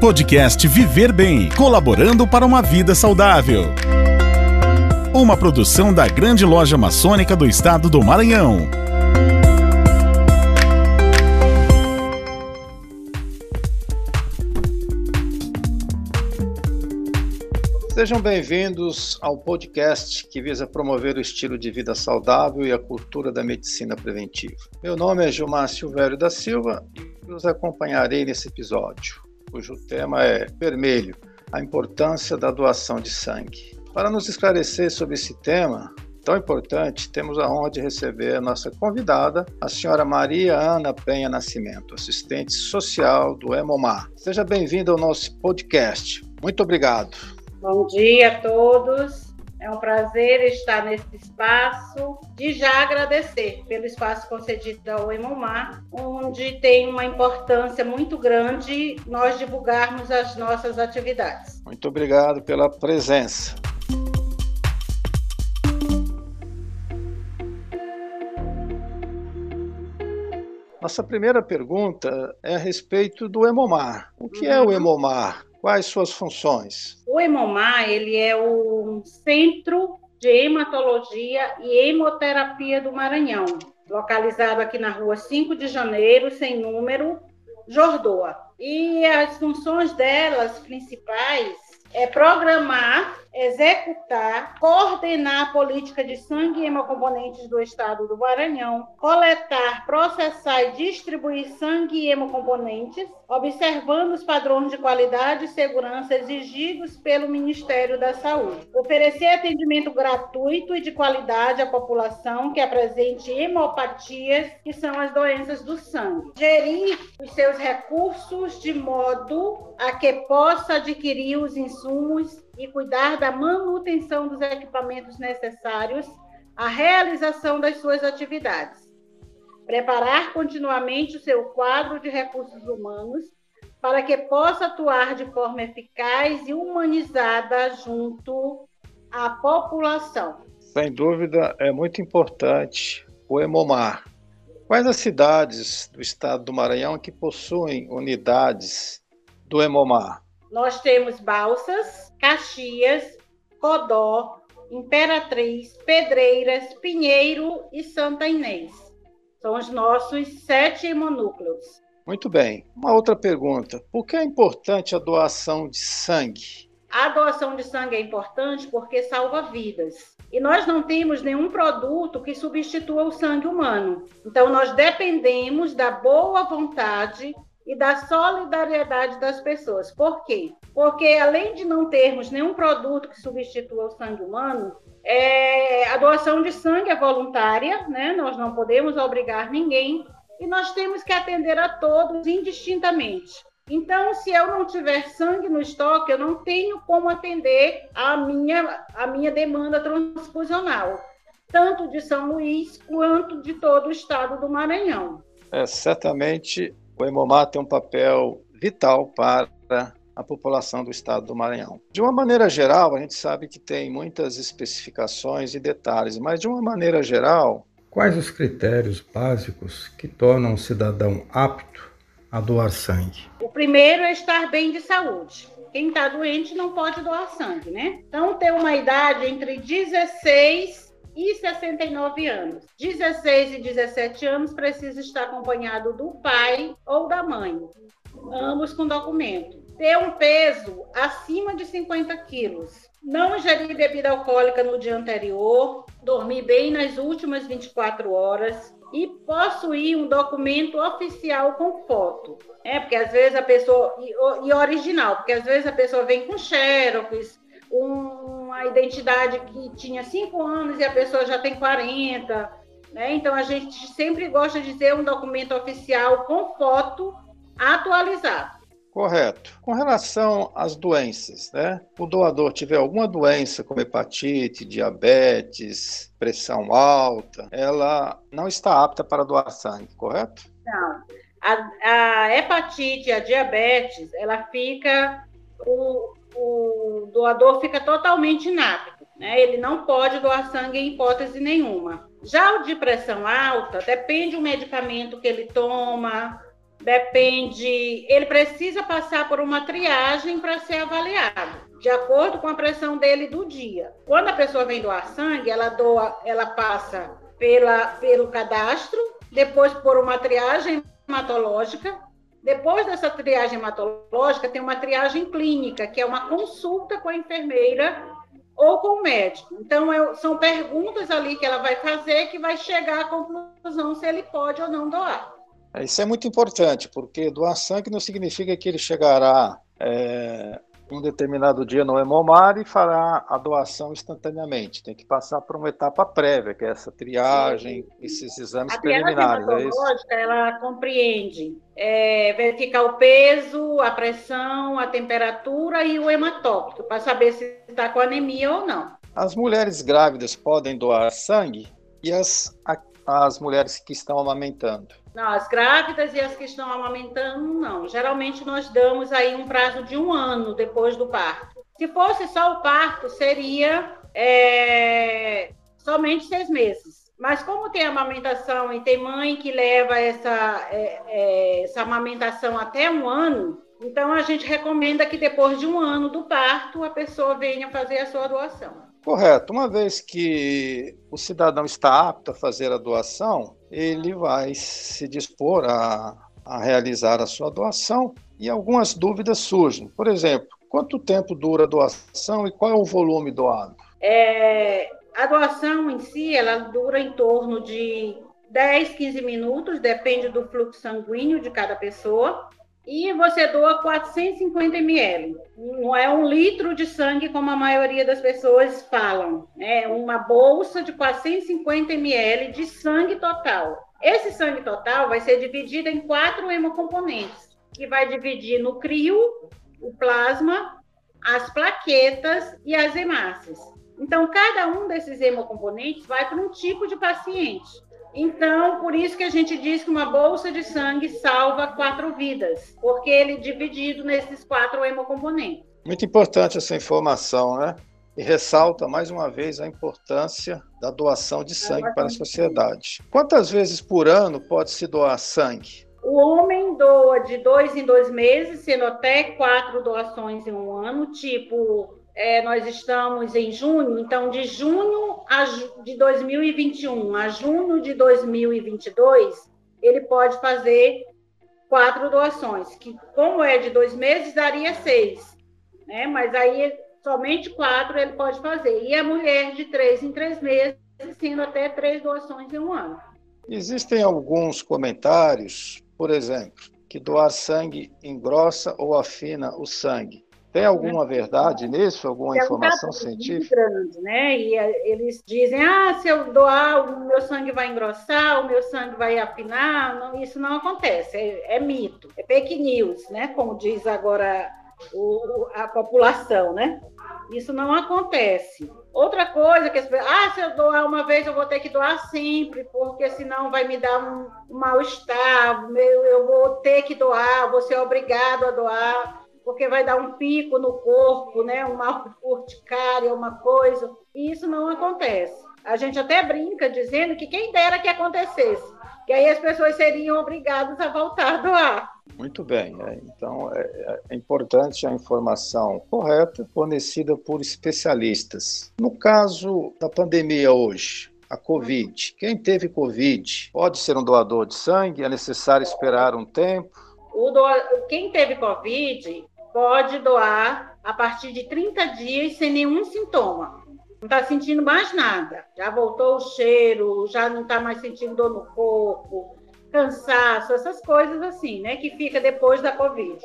Podcast Viver Bem, colaborando para uma vida saudável. Uma produção da Grande Loja Maçônica do Estado do Maranhão. Sejam bem-vindos ao podcast que visa promover o estilo de vida saudável e a cultura da medicina preventiva. Meu nome é Gilmar Silvério da Silva e os acompanharei nesse episódio, cujo tema é Vermelho, a importância da doação de sangue. Para nos esclarecer sobre esse tema, tão importante, temos a honra de receber a nossa convidada, a senhora Maria Ana Penha Nascimento, assistente social do EMOMAR. Seja bem-vinda ao nosso podcast. Muito obrigado. Bom dia a todos. É um prazer estar nesse espaço e já agradecer pelo espaço concedido ao Emomar, onde tem uma importância muito grande nós divulgarmos as nossas atividades. Muito obrigado pela presença. Nossa primeira pergunta é a respeito do Emomar. O que uhum. é o Emomar? Quais suas funções? O Hemomar, ele é o Centro de Hematologia e Hemoterapia do Maranhão, localizado aqui na rua 5 de janeiro, sem número, Jordoa. E as funções delas principais é programar executar, coordenar a política de sangue e hemocomponentes do Estado do Maranhão, coletar, processar e distribuir sangue e hemocomponentes, observando os padrões de qualidade e segurança exigidos pelo Ministério da Saúde, oferecer atendimento gratuito e de qualidade à população que apresente hemopatias, que são as doenças do sangue, gerir os seus recursos de modo a que possa adquirir os insumos e cuidar da manutenção dos equipamentos necessários à realização das suas atividades. Preparar continuamente o seu quadro de recursos humanos para que possa atuar de forma eficaz e humanizada junto à população. Sem dúvida, é muito importante o EMOMAR. Quais as cidades do estado do Maranhão que possuem unidades do EMOMAR? Nós temos Balsas, Caxias, Codó, Imperatriz, Pedreiras, Pinheiro e Santa Inês. São os nossos sete hemonúcleos. Muito bem. Uma outra pergunta. Por que é importante a doação de sangue? A doação de sangue é importante porque salva vidas. E nós não temos nenhum produto que substitua o sangue humano. Então, nós dependemos da boa vontade e da solidariedade das pessoas. Por quê? Porque além de não termos nenhum produto que substitua o sangue humano, é, a doação de sangue é voluntária, né? Nós não podemos obrigar ninguém e nós temos que atender a todos indistintamente. Então, se eu não tiver sangue no estoque, eu não tenho como atender a minha, a minha demanda transfusional, tanto de São Luís quanto de todo o estado do Maranhão. É, certamente o Hemomar tem um papel vital para a população do estado do Maranhão. De uma maneira geral, a gente sabe que tem muitas especificações e detalhes, mas de uma maneira geral. Quais os critérios básicos que tornam um cidadão apto a doar sangue? O primeiro é estar bem de saúde. Quem está doente não pode doar sangue, né? Então, ter uma idade entre 16 e 69 anos. 16 e 17 anos precisa estar acompanhado do pai ou da mãe, ambos com documento. Ter um peso acima de 50 quilos. Não ingerir bebida alcoólica no dia anterior, dormir bem nas últimas 24 horas, e possuir um documento oficial com foto. É, porque às vezes a pessoa. E, e original, porque às vezes a pessoa vem com xerox, uma identidade que tinha 5 anos e a pessoa já tem 40. Né? Então, a gente sempre gosta de ter um documento oficial com foto atualizado. Correto. Com relação às doenças, né? O doador tiver alguma doença como hepatite, diabetes, pressão alta, ela não está apta para doar sangue, correto? Não. A, a hepatite, a diabetes, ela fica o, o doador fica totalmente inapto, né? Ele não pode doar sangue em hipótese nenhuma. Já o de pressão alta, depende do medicamento que ele toma, depende, ele precisa passar por uma triagem para ser avaliado, de acordo com a pressão dele do dia. Quando a pessoa vem doar sangue, ela doa, ela passa pela, pelo cadastro, depois por uma triagem hematológica. Depois dessa triagem hematológica, tem uma triagem clínica, que é uma consulta com a enfermeira ou com o médico. Então, eu, são perguntas ali que ela vai fazer que vai chegar à conclusão se ele pode ou não doar. É, isso é muito importante, porque doar sangue não significa que ele chegará é, um determinado dia no hemomar e fará a doação instantaneamente. Tem que passar por uma etapa prévia, que é essa triagem, Sim. esses exames a preliminares. A hematológica, é ela compreende é, verificar o peso, a pressão, a temperatura e o hematócrito, para saber se está com anemia ou não. As mulheres grávidas podem doar sangue e as, as mulheres que estão amamentando? As grávidas e as que estão amamentando, não. Geralmente nós damos aí um prazo de um ano depois do parto. Se fosse só o parto, seria é, somente seis meses. Mas como tem amamentação e tem mãe que leva essa, é, é, essa amamentação até um ano, então a gente recomenda que depois de um ano do parto a pessoa venha fazer a sua doação. Correto. Uma vez que o cidadão está apto a fazer a doação, ele vai se dispor a, a realizar a sua doação e algumas dúvidas surgem. Por exemplo, quanto tempo dura a doação e qual é o volume doado? É, a doação em si, ela dura em torno de 10, 15 minutos, depende do fluxo sanguíneo de cada pessoa e você doa 450 ml. Não é um litro de sangue como a maioria das pessoas falam. É uma bolsa de 450 ml de sangue total. Esse sangue total vai ser dividido em quatro hemocomponentes, que vai dividir no crio, o plasma, as plaquetas e as hemácias. Então, cada um desses hemocomponentes vai para um tipo de paciente. Então, por isso que a gente diz que uma bolsa de sangue salva quatro vidas, porque ele é dividido nesses quatro hemocomponentes. Muito importante essa informação, né? E ressalta mais uma vez a importância da doação de sangue para a sociedade. Quantas vezes por ano pode se doar sangue? O homem doa de dois em dois meses, sendo até quatro doações em um ano, tipo é, nós estamos em junho, então de junho a, de 2021 a junho de 2022, ele pode fazer quatro doações, que como é de dois meses, daria seis, né? Mas aí somente quatro ele pode fazer. E a mulher de três em três meses, sendo até três doações em um ano. Existem alguns comentários, por exemplo, que doar sangue engrossa ou afina o sangue. Tem alguma verdade nisso? Alguma é informação científica? Grande, né? E eh, eles dizem: ah, se eu doar, o meu sangue vai engrossar, o meu sangue vai afinar. Não, isso não acontece, é, é, mito, é fake news, né? Como diz agora o, a população, né? Isso não acontece. Outra coisa que as pessoas, ah, se eu doar uma vez, eu vou ter que doar sempre, porque senão vai me dar um, um mal-estar, eu vou ter que doar, vou ser obrigado a doar porque vai dar um pico no corpo, né? Uma urticária, uma coisa. E isso não acontece. A gente até brinca dizendo que quem dera que acontecesse, que aí as pessoas seriam obrigadas a voltar a doar. Muito bem. É, então, é, é, importante a informação correta, fornecida por especialistas. No caso da pandemia hoje, a Covid. Quem teve Covid pode ser um doador de sangue? É necessário esperar um tempo? O Quem teve Covid pode doar a partir de 30 dias sem nenhum sintoma. Não está sentindo mais nada. Já voltou o cheiro, já não está mais sentindo dor no corpo, cansaço, essas coisas assim, né? Que fica depois da Covid.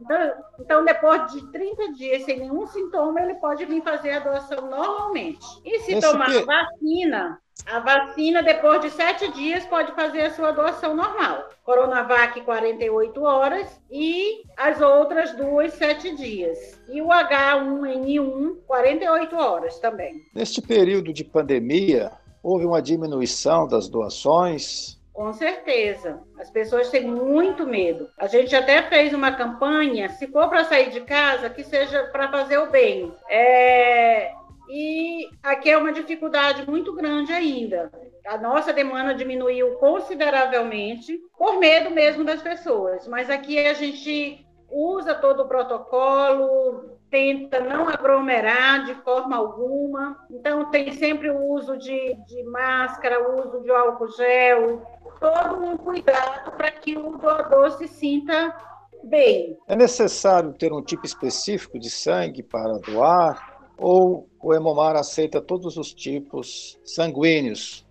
Então, então, depois de 30 dias sem nenhum sintoma, ele pode vir fazer a doação normalmente. E se Esse tomar que... vacina, a vacina, depois de sete dias, pode fazer a sua doação normal. Coronavac, 48 horas e as outras duas, sete dias. E o H1N1, 48 horas também. Neste período de pandemia, houve uma diminuição das doações? Com certeza. As pessoas têm muito medo. A gente até fez uma campanha, se for para sair de casa, que seja para fazer o bem. É... e aqui é uma dificuldade muito grande ainda. A nossa demanda diminuiu consideravelmente por medo mesmo das pessoas, mas aqui a gente usa todo o protocolo, tenta não aglomerar de forma alguma. Então, tem sempre o uso de, de máscara, o uso de álcool gel, todo um cuidado para que o doador se sinta bem. É necessário ter um tipo específico de sangue para doar? Ou o Hemomar aceita todos os tipos sanguíneos?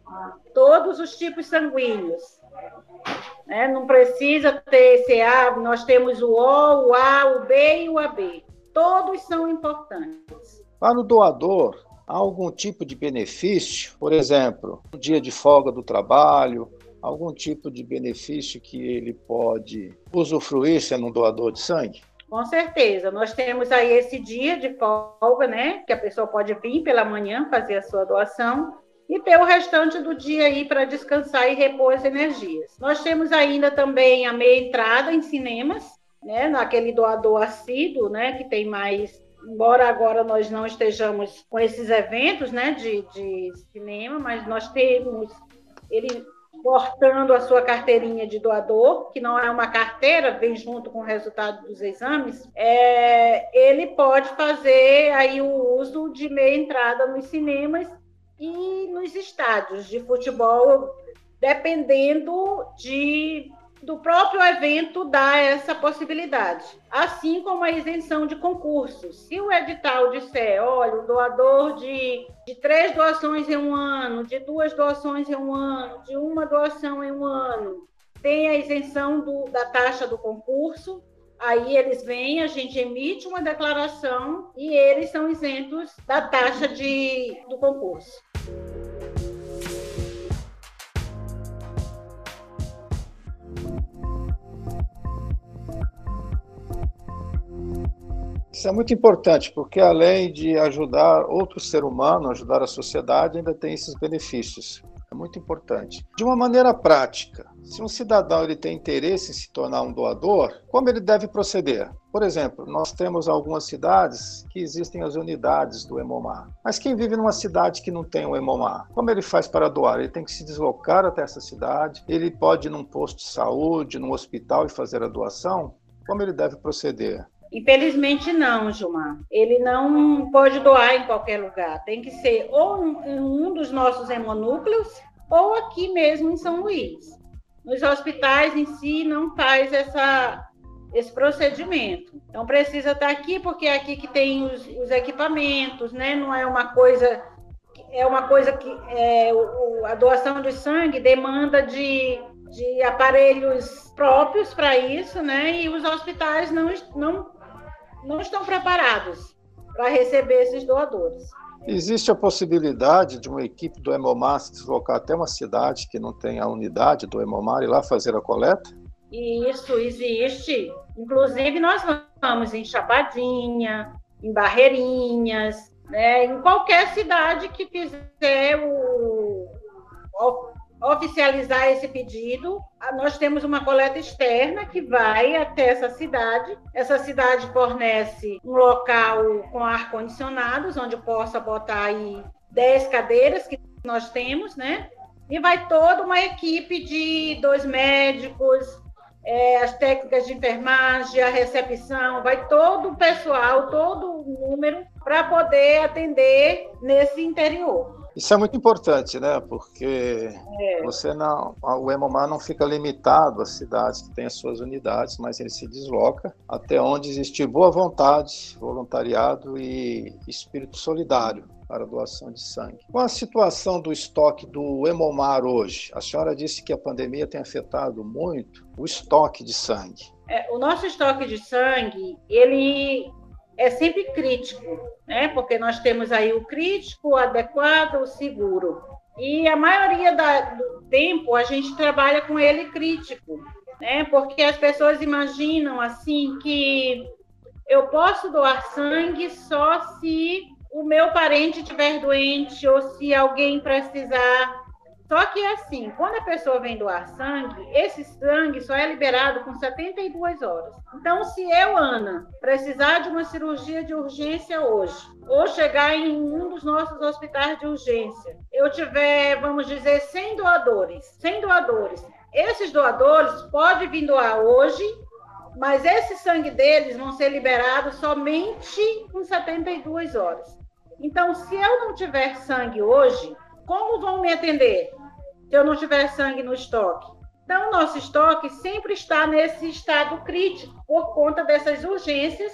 Todos os tipos sanguíneos. Né? Não precisa ter CA, nós temos o O, o A, o B e o AB. Todos são importantes. Para o doador, há algum tipo de benefício? Por exemplo, um dia de folga do trabalho, algum tipo de benefício que ele pode usufruir sendo um doador de sangue? Com certeza. Nós temos aí esse dia de folga, né? Que a pessoa pode vir pela manhã fazer a sua doação e ter o restante do dia aí para descansar e repor as energias. Nós temos ainda também a meia entrada em cinemas, né? Naquele doador assíduo, né? Que tem mais embora agora nós não estejamos com esses eventos né, de, de cinema, mas nós temos ele portando a sua carteirinha de doador, que não é uma carteira, vem junto com o resultado dos exames, é, ele pode fazer aí o uso de meia entrada nos cinemas e nos estádios de futebol, dependendo de do próprio evento dá essa possibilidade, assim como a isenção de concursos. Se o edital disser, olha, o doador de, de três doações em um ano, de duas doações em um ano, de uma doação em um ano, tem a isenção do, da taxa do concurso, aí eles vêm, a gente emite uma declaração e eles são isentos da taxa de, do concurso. Isso é muito importante, porque além de ajudar outro ser humano, ajudar a sociedade, ainda tem esses benefícios. É muito importante. De uma maneira prática, se um cidadão ele tem interesse em se tornar um doador, como ele deve proceder? Por exemplo, nós temos algumas cidades que existem as unidades do Hemomar. Mas quem vive numa cidade que não tem o Hemomar, como ele faz para doar? Ele tem que se deslocar até essa cidade, ele pode ir num posto de saúde, num hospital e fazer a doação? Como ele deve proceder? Infelizmente não, Gilmar. Ele não pode doar em qualquer lugar. Tem que ser ou em um dos nossos hemonúcleos ou aqui mesmo em São Luís. Nos hospitais em si não faz essa, esse procedimento. Então precisa estar aqui porque é aqui que tem os, os equipamentos, né? Não é uma coisa é uma coisa que é, o, a doação de sangue demanda de, de aparelhos próprios para isso, né? E os hospitais não, não não estão preparados para receber esses doadores. Existe a possibilidade de uma equipe do Hemomar se deslocar até uma cidade que não tem a unidade do Hemomar e lá fazer a coleta? Isso existe. Inclusive, nós vamos em Chapadinha, em Barreirinhas, né, em qualquer cidade que fizer o, oficializar esse pedido, nós temos uma coleta externa que vai até essa cidade. Essa cidade fornece um local com ar-condicionados, onde possa botar aí 10 cadeiras que nós temos, né? E vai toda uma equipe de dois médicos, é, as técnicas de enfermagem, a recepção, vai todo o pessoal, todo o número, para poder atender nesse interior. Isso é muito importante, né? Porque é. você não, o Hemomar não fica limitado às cidades que têm as suas unidades, mas ele se desloca até onde existe boa vontade, voluntariado e espírito solidário para a doação de sangue. Com a situação do estoque do Hemomar hoje, a senhora disse que a pandemia tem afetado muito o estoque de sangue. É, o nosso estoque de sangue, ele é sempre crítico, né? Porque nós temos aí o crítico, o adequado, o seguro. E a maioria da, do tempo a gente trabalha com ele crítico, né? Porque as pessoas imaginam assim que eu posso doar sangue só se o meu parente estiver doente ou se alguém precisar Só que assim, quando a pessoa vem doar sangue, esse sangue só é liberado com 72 horas. Então, se eu, Ana, precisar de uma cirurgia de urgência hoje, ou chegar em um dos nossos hospitais de urgência, eu tiver, vamos dizer, 100 doadores, 100 doadores. Esses doadores podem vir doar hoje, mas esse sangue deles vão ser liberados somente com 72 horas. Então, se eu não tiver sangue hoje, como vão me atender se eu não tiver sangue no estoque? Então, nosso estoque sempre está nesse estado crítico, por conta dessas urgências,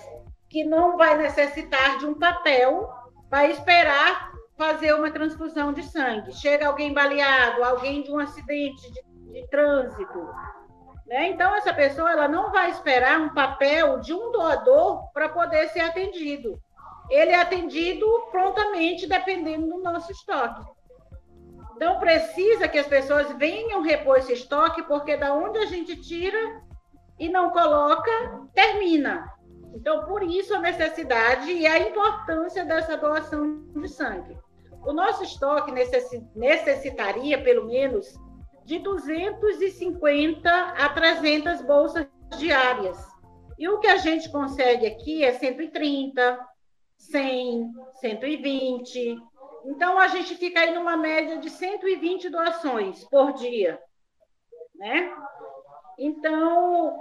que não vai necessitar de um papel para esperar fazer uma transfusão de sangue. Chega alguém baleado, alguém de um acidente de, de trânsito. Né? Então, essa pessoa ela não vai esperar um papel de um doador para poder ser atendido. Ele é atendido prontamente, dependendo do nosso estoque. Então, precisa que as pessoas venham repor esse estoque, porque da onde a gente tira e não coloca, termina. Então, por isso a necessidade e a importância dessa doação de sangue. O nosso estoque necessitaria, pelo menos, de 250 a 300 bolsas diárias. E o que a gente consegue aqui é 130, 100, 120, então, a gente fica aí numa média de 120 doações por dia, né? Então,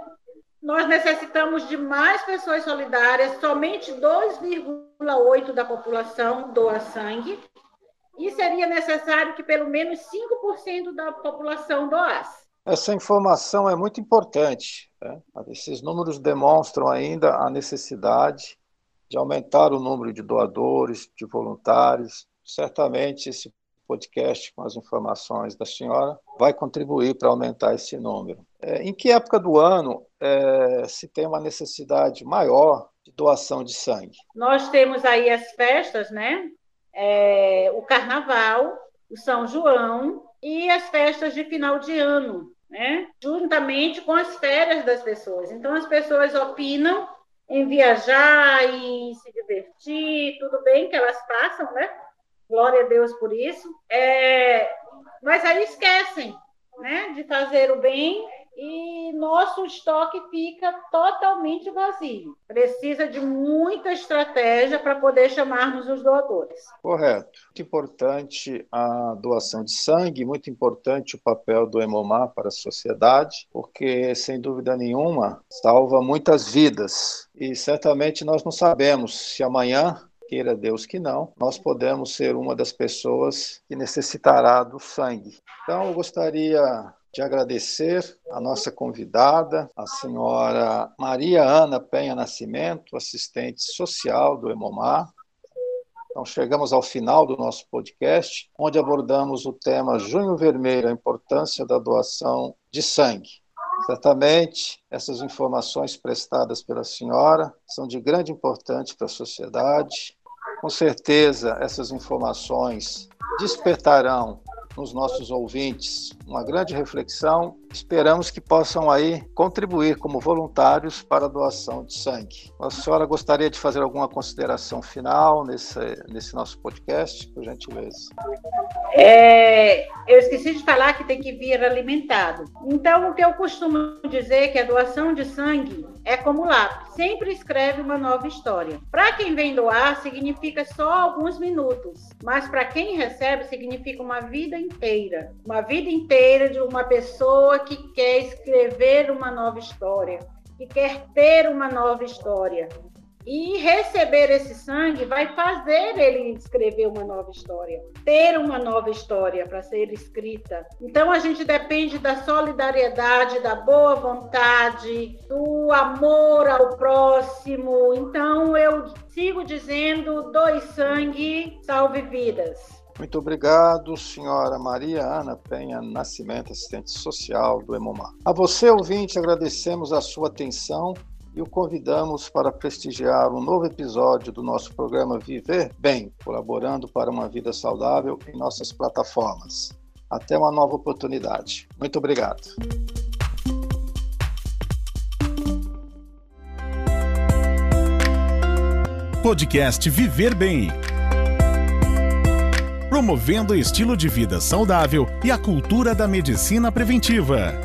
nós necessitamos de mais pessoas solidárias, somente 2,8% da população doa sangue, e seria necessário que pelo menos 5% da população doasse. Essa informação é muito importante. Né? Esses números demonstram ainda a necessidade de aumentar o número de doadores, de voluntários, certamente esse podcast com as informações da senhora vai contribuir para aumentar esse número. É, em que época do ano é, se tem uma necessidade maior de doação de sangue? Nós temos aí as festas, né? É, o Carnaval, o São João e as festas de final de ano, né? Juntamente com as férias das pessoas. Então as pessoas opinam em viajar, em se divertir, tudo bem que elas passam, né? Glória a Deus por isso. É, mas aí esquecem né, de fazer o bem e nosso estoque fica totalmente vazio. Precisa de muita estratégia para poder chamarmos os doadores. Correto. Muito importante a doação de sangue, muito importante o papel do Hemomar para a sociedade, porque, sem dúvida nenhuma, salva muitas vidas. E certamente nós não sabemos se amanhã queira Deus que não, nós podemos ser uma das pessoas que necessitará do sangue. Então, eu gostaria de agradecer a nossa convidada, a senhora Maria Ana Penha Nascimento, assistente social do Hemomar. Então, chegamos ao final do nosso podcast, onde abordamos o tema Junho Vermelho, a importância da doação de sangue. Certamente, essas informações prestadas pela senhora são de grande importância para a sociedade. Com certeza, essas informações despertarão nos nossos ouvintes uma grande reflexão. Esperamos que possam aí contribuir como voluntários para a doação de sangue. A senhora gostaria de fazer alguma consideração final nesse, nesse nosso podcast, por gentileza? É, eu esqueci de falar que tem que vir alimentado. Então, o que eu costumo dizer é que a doação de sangue é como lápis, sempre escreve uma nova história. Para quem vem doar, significa só alguns minutos, mas para quem recebe, significa uma vida inteira. Uma vida inteira de uma pessoa que quer escrever uma nova história, que quer ter uma nova história. E receber esse sangue vai fazer ele escrever uma nova história, ter uma nova história para ser escrita. Então a gente depende da solidariedade, da boa vontade, do amor ao próximo. Então eu sigo dizendo: doe sangue, salve vidas. Muito obrigado, senhora Maria Ana Penha Nascimento, assistente social do Emomar. A você, ouvinte, agradecemos a sua atenção e o convidamos para prestigiar um novo episódio do nosso programa Viver Bem, colaborando para uma vida saudável em nossas plataformas. Até uma nova oportunidade. Muito obrigado. Podcast Viver Bem promovendo estilo de vida saudável e a cultura da medicina preventiva.